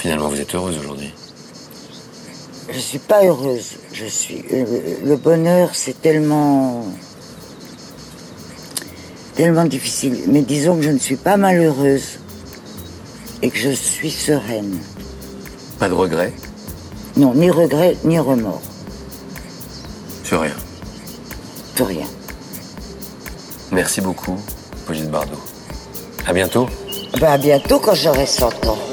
Finalement, vous êtes heureuse aujourd'hui. Je ne suis pas heureuse. Je suis euh, le, bonheur, c'est tellement tellement difficile. Mais disons que je ne suis pas malheureuse et que je suis sereine. Pas de regret Non, ni regret ni remords. Sur rien. Sur rien. Merci beaucoup, Brigitte Bardot. À bientôt. Ben à bientôt quand j'aurai 100 ans.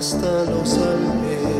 hasta los almenas.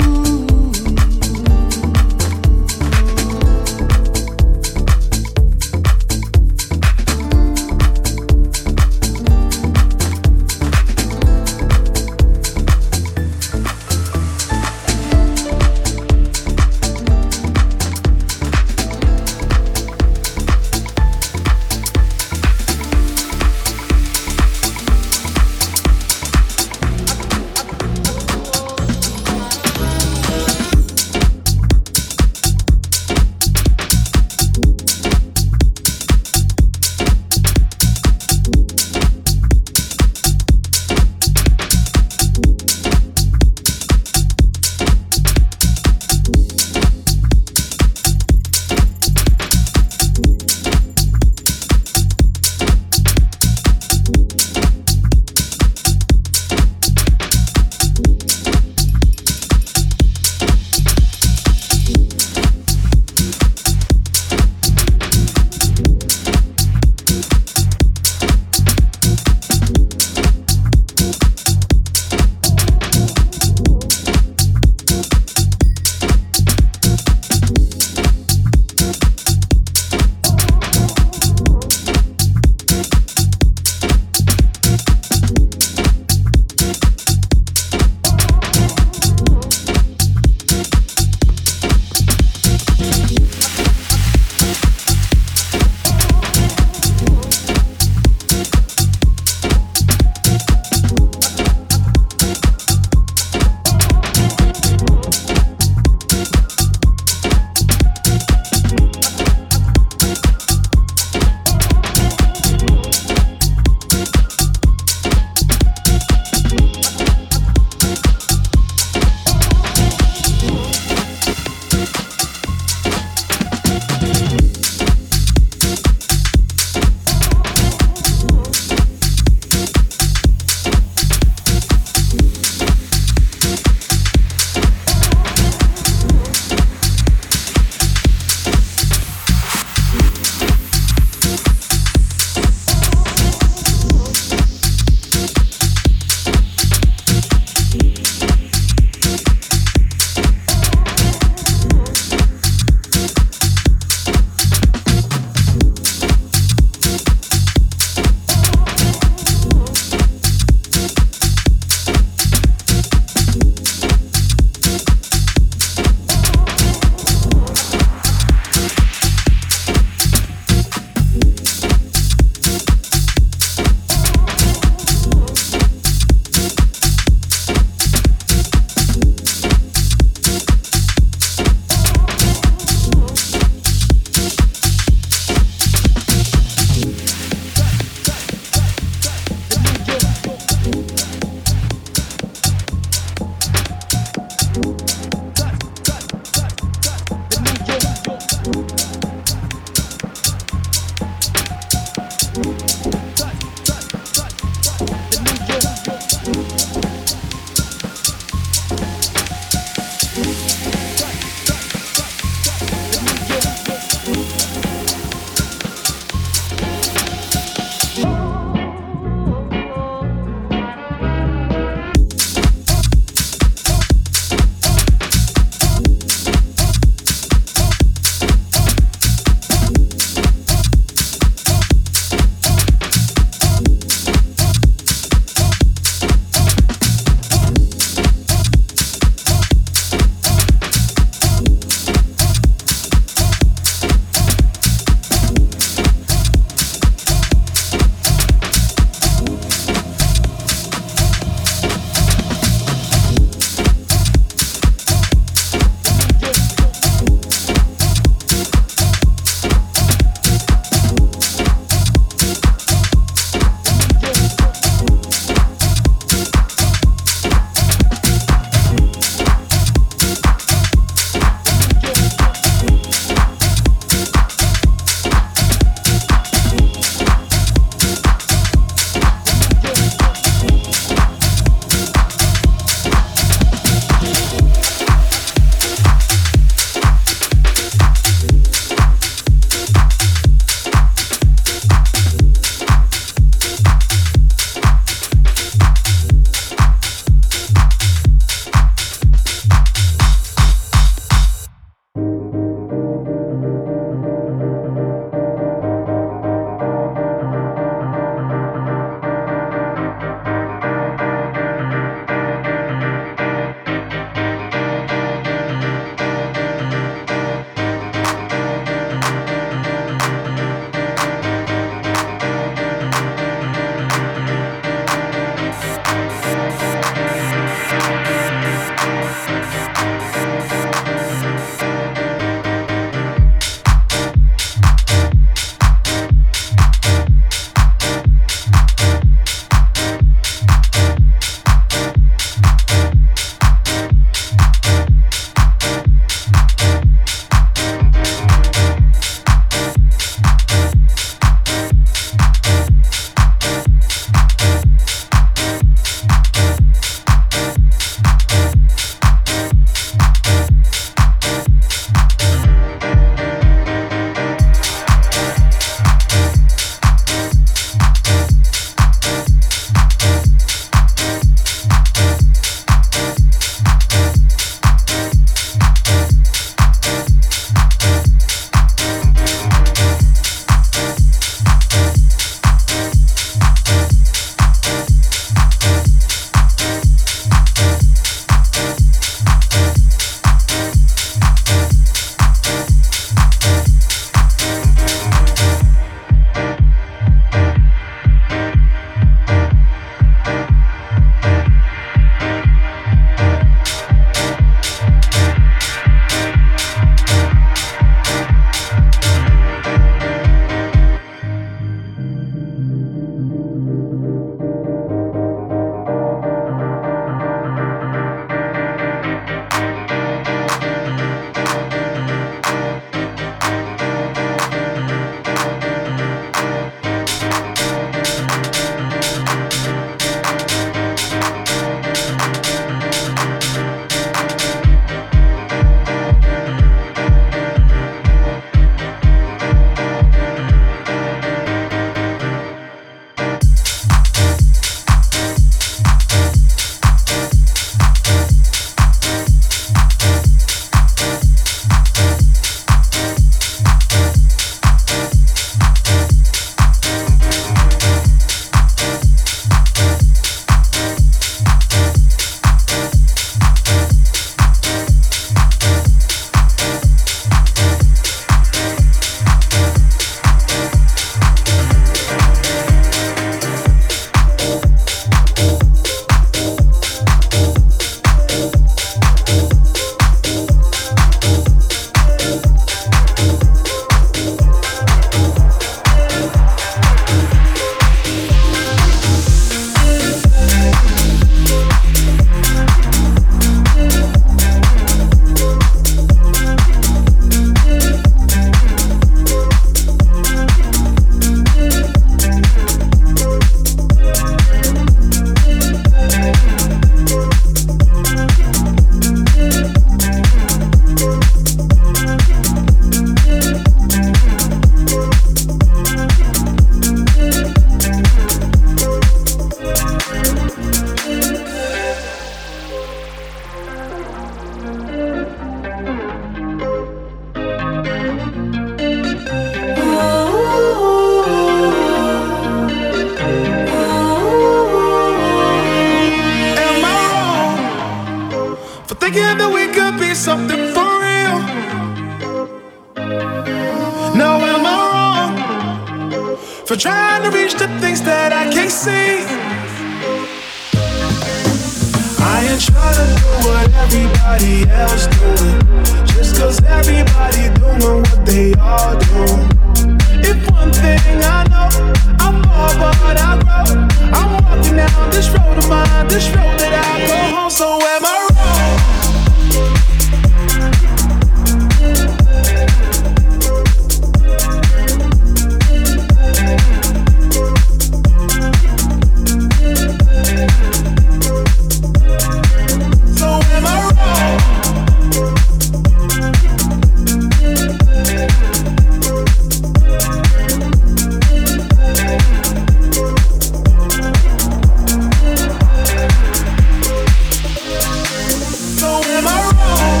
so am I wrong?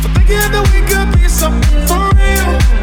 For thinking that we could be something for real.